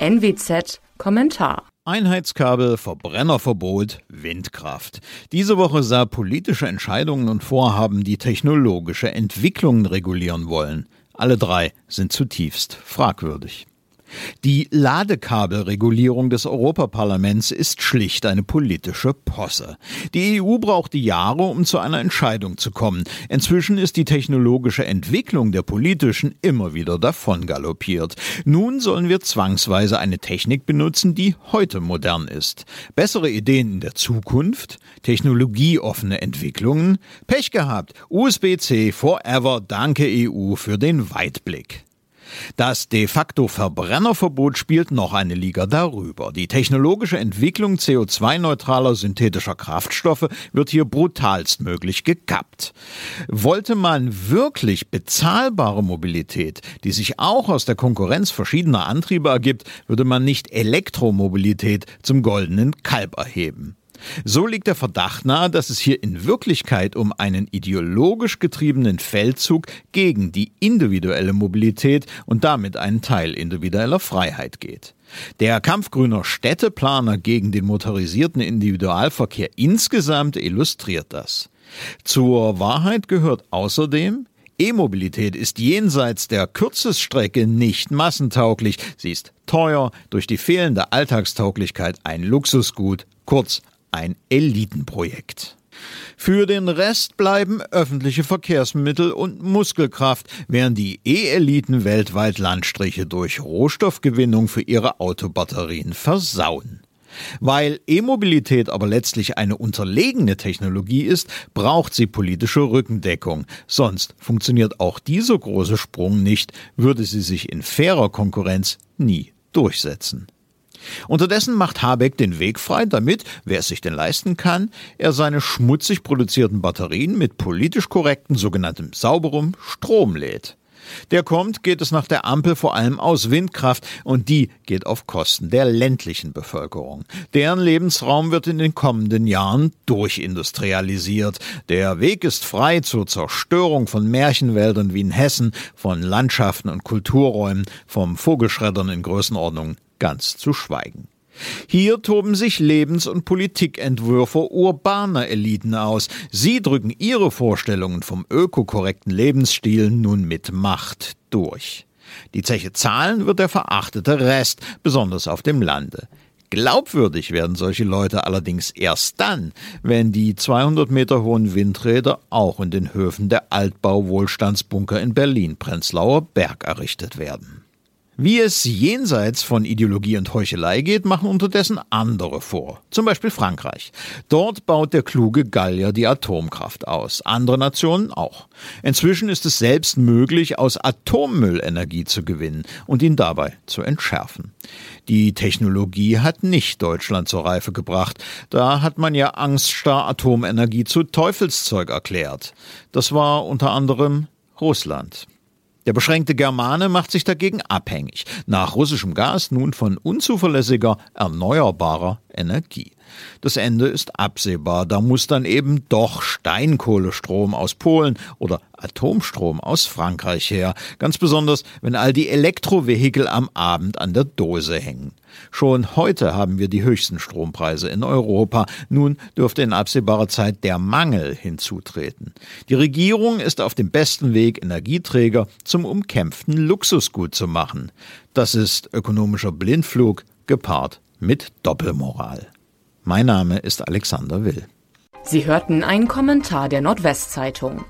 NWZ Kommentar Einheitskabel, Verbrennerverbot, Windkraft. Diese Woche sah politische Entscheidungen und Vorhaben, die technologische Entwicklungen regulieren wollen. Alle drei sind zutiefst fragwürdig. Die Ladekabelregulierung des Europaparlaments ist schlicht eine politische Posse. Die EU braucht die Jahre, um zu einer Entscheidung zu kommen. Inzwischen ist die technologische Entwicklung der politischen immer wieder davon galoppiert. Nun sollen wir zwangsweise eine Technik benutzen, die heute modern ist. Bessere Ideen in der Zukunft, technologieoffene Entwicklungen. Pech gehabt. USB-C forever. Danke EU für den Weitblick. Das de facto Verbrennerverbot spielt noch eine Liga darüber. Die technologische Entwicklung CO2-neutraler synthetischer Kraftstoffe wird hier brutalstmöglich gekappt. Wollte man wirklich bezahlbare Mobilität, die sich auch aus der Konkurrenz verschiedener Antriebe ergibt, würde man nicht Elektromobilität zum goldenen Kalb erheben. So liegt der Verdacht nahe, dass es hier in Wirklichkeit um einen ideologisch getriebenen Feldzug gegen die individuelle Mobilität und damit einen Teil individueller Freiheit geht. Der Kampf grüner Städteplaner gegen den motorisierten Individualverkehr insgesamt illustriert das. Zur Wahrheit gehört außerdem, E-Mobilität ist jenseits der Kürzesstrecke nicht massentauglich, sie ist teuer, durch die fehlende Alltagstauglichkeit ein Luxusgut, kurz ein Elitenprojekt. Für den Rest bleiben öffentliche Verkehrsmittel und Muskelkraft, während die E-Eliten weltweit Landstriche durch Rohstoffgewinnung für ihre Autobatterien versauen. Weil E-Mobilität aber letztlich eine unterlegene Technologie ist, braucht sie politische Rückendeckung. Sonst funktioniert auch dieser große Sprung nicht, würde sie sich in fairer Konkurrenz nie durchsetzen. Unterdessen macht Habeck den Weg frei, damit, wer es sich denn leisten kann, er seine schmutzig produzierten Batterien mit politisch korrekten sogenanntem sauberem Strom lädt. Der kommt, geht es nach der Ampel vor allem aus Windkraft und die geht auf Kosten der ländlichen Bevölkerung. Deren Lebensraum wird in den kommenden Jahren durchindustrialisiert. Der Weg ist frei zur Zerstörung von Märchenwäldern wie in Hessen, von Landschaften und Kulturräumen, vom Vogelschreddern in Größenordnung ganz zu schweigen. Hier toben sich Lebens- und Politikentwürfe urbaner Eliten aus. Sie drücken ihre Vorstellungen vom ökokorrekten Lebensstil nun mit Macht durch. Die Zeche zahlen wird der verachtete Rest, besonders auf dem Lande. Glaubwürdig werden solche Leute allerdings erst dann, wenn die 200 Meter hohen Windräder auch in den Höfen der Altbau-Wohlstandsbunker in Berlin-Prenzlauer Berg errichtet werden. Wie es jenseits von Ideologie und Heuchelei geht, machen unterdessen andere vor. Zum Beispiel Frankreich. Dort baut der kluge Gallier die Atomkraft aus. Andere Nationen auch. Inzwischen ist es selbst möglich, aus Atommüll Energie zu gewinnen und ihn dabei zu entschärfen. Die Technologie hat nicht Deutschland zur Reife gebracht. Da hat man ja angststarr Atomenergie zu Teufelszeug erklärt. Das war unter anderem Russland. Der beschränkte Germane macht sich dagegen abhängig, nach russischem Gas nun von unzuverlässiger, erneuerbarer Energie. Das Ende ist absehbar, da muss dann eben doch Steinkohlestrom aus Polen oder Atomstrom aus Frankreich her, ganz besonders wenn all die Elektrovehikel am Abend an der Dose hängen. Schon heute haben wir die höchsten Strompreise in Europa. Nun dürfte in absehbarer Zeit der Mangel hinzutreten. Die Regierung ist auf dem besten Weg, Energieträger zum umkämpften Luxusgut zu machen. Das ist ökonomischer Blindflug gepaart mit Doppelmoral. Mein Name ist Alexander Will. Sie hörten einen Kommentar der Nordwestzeitung.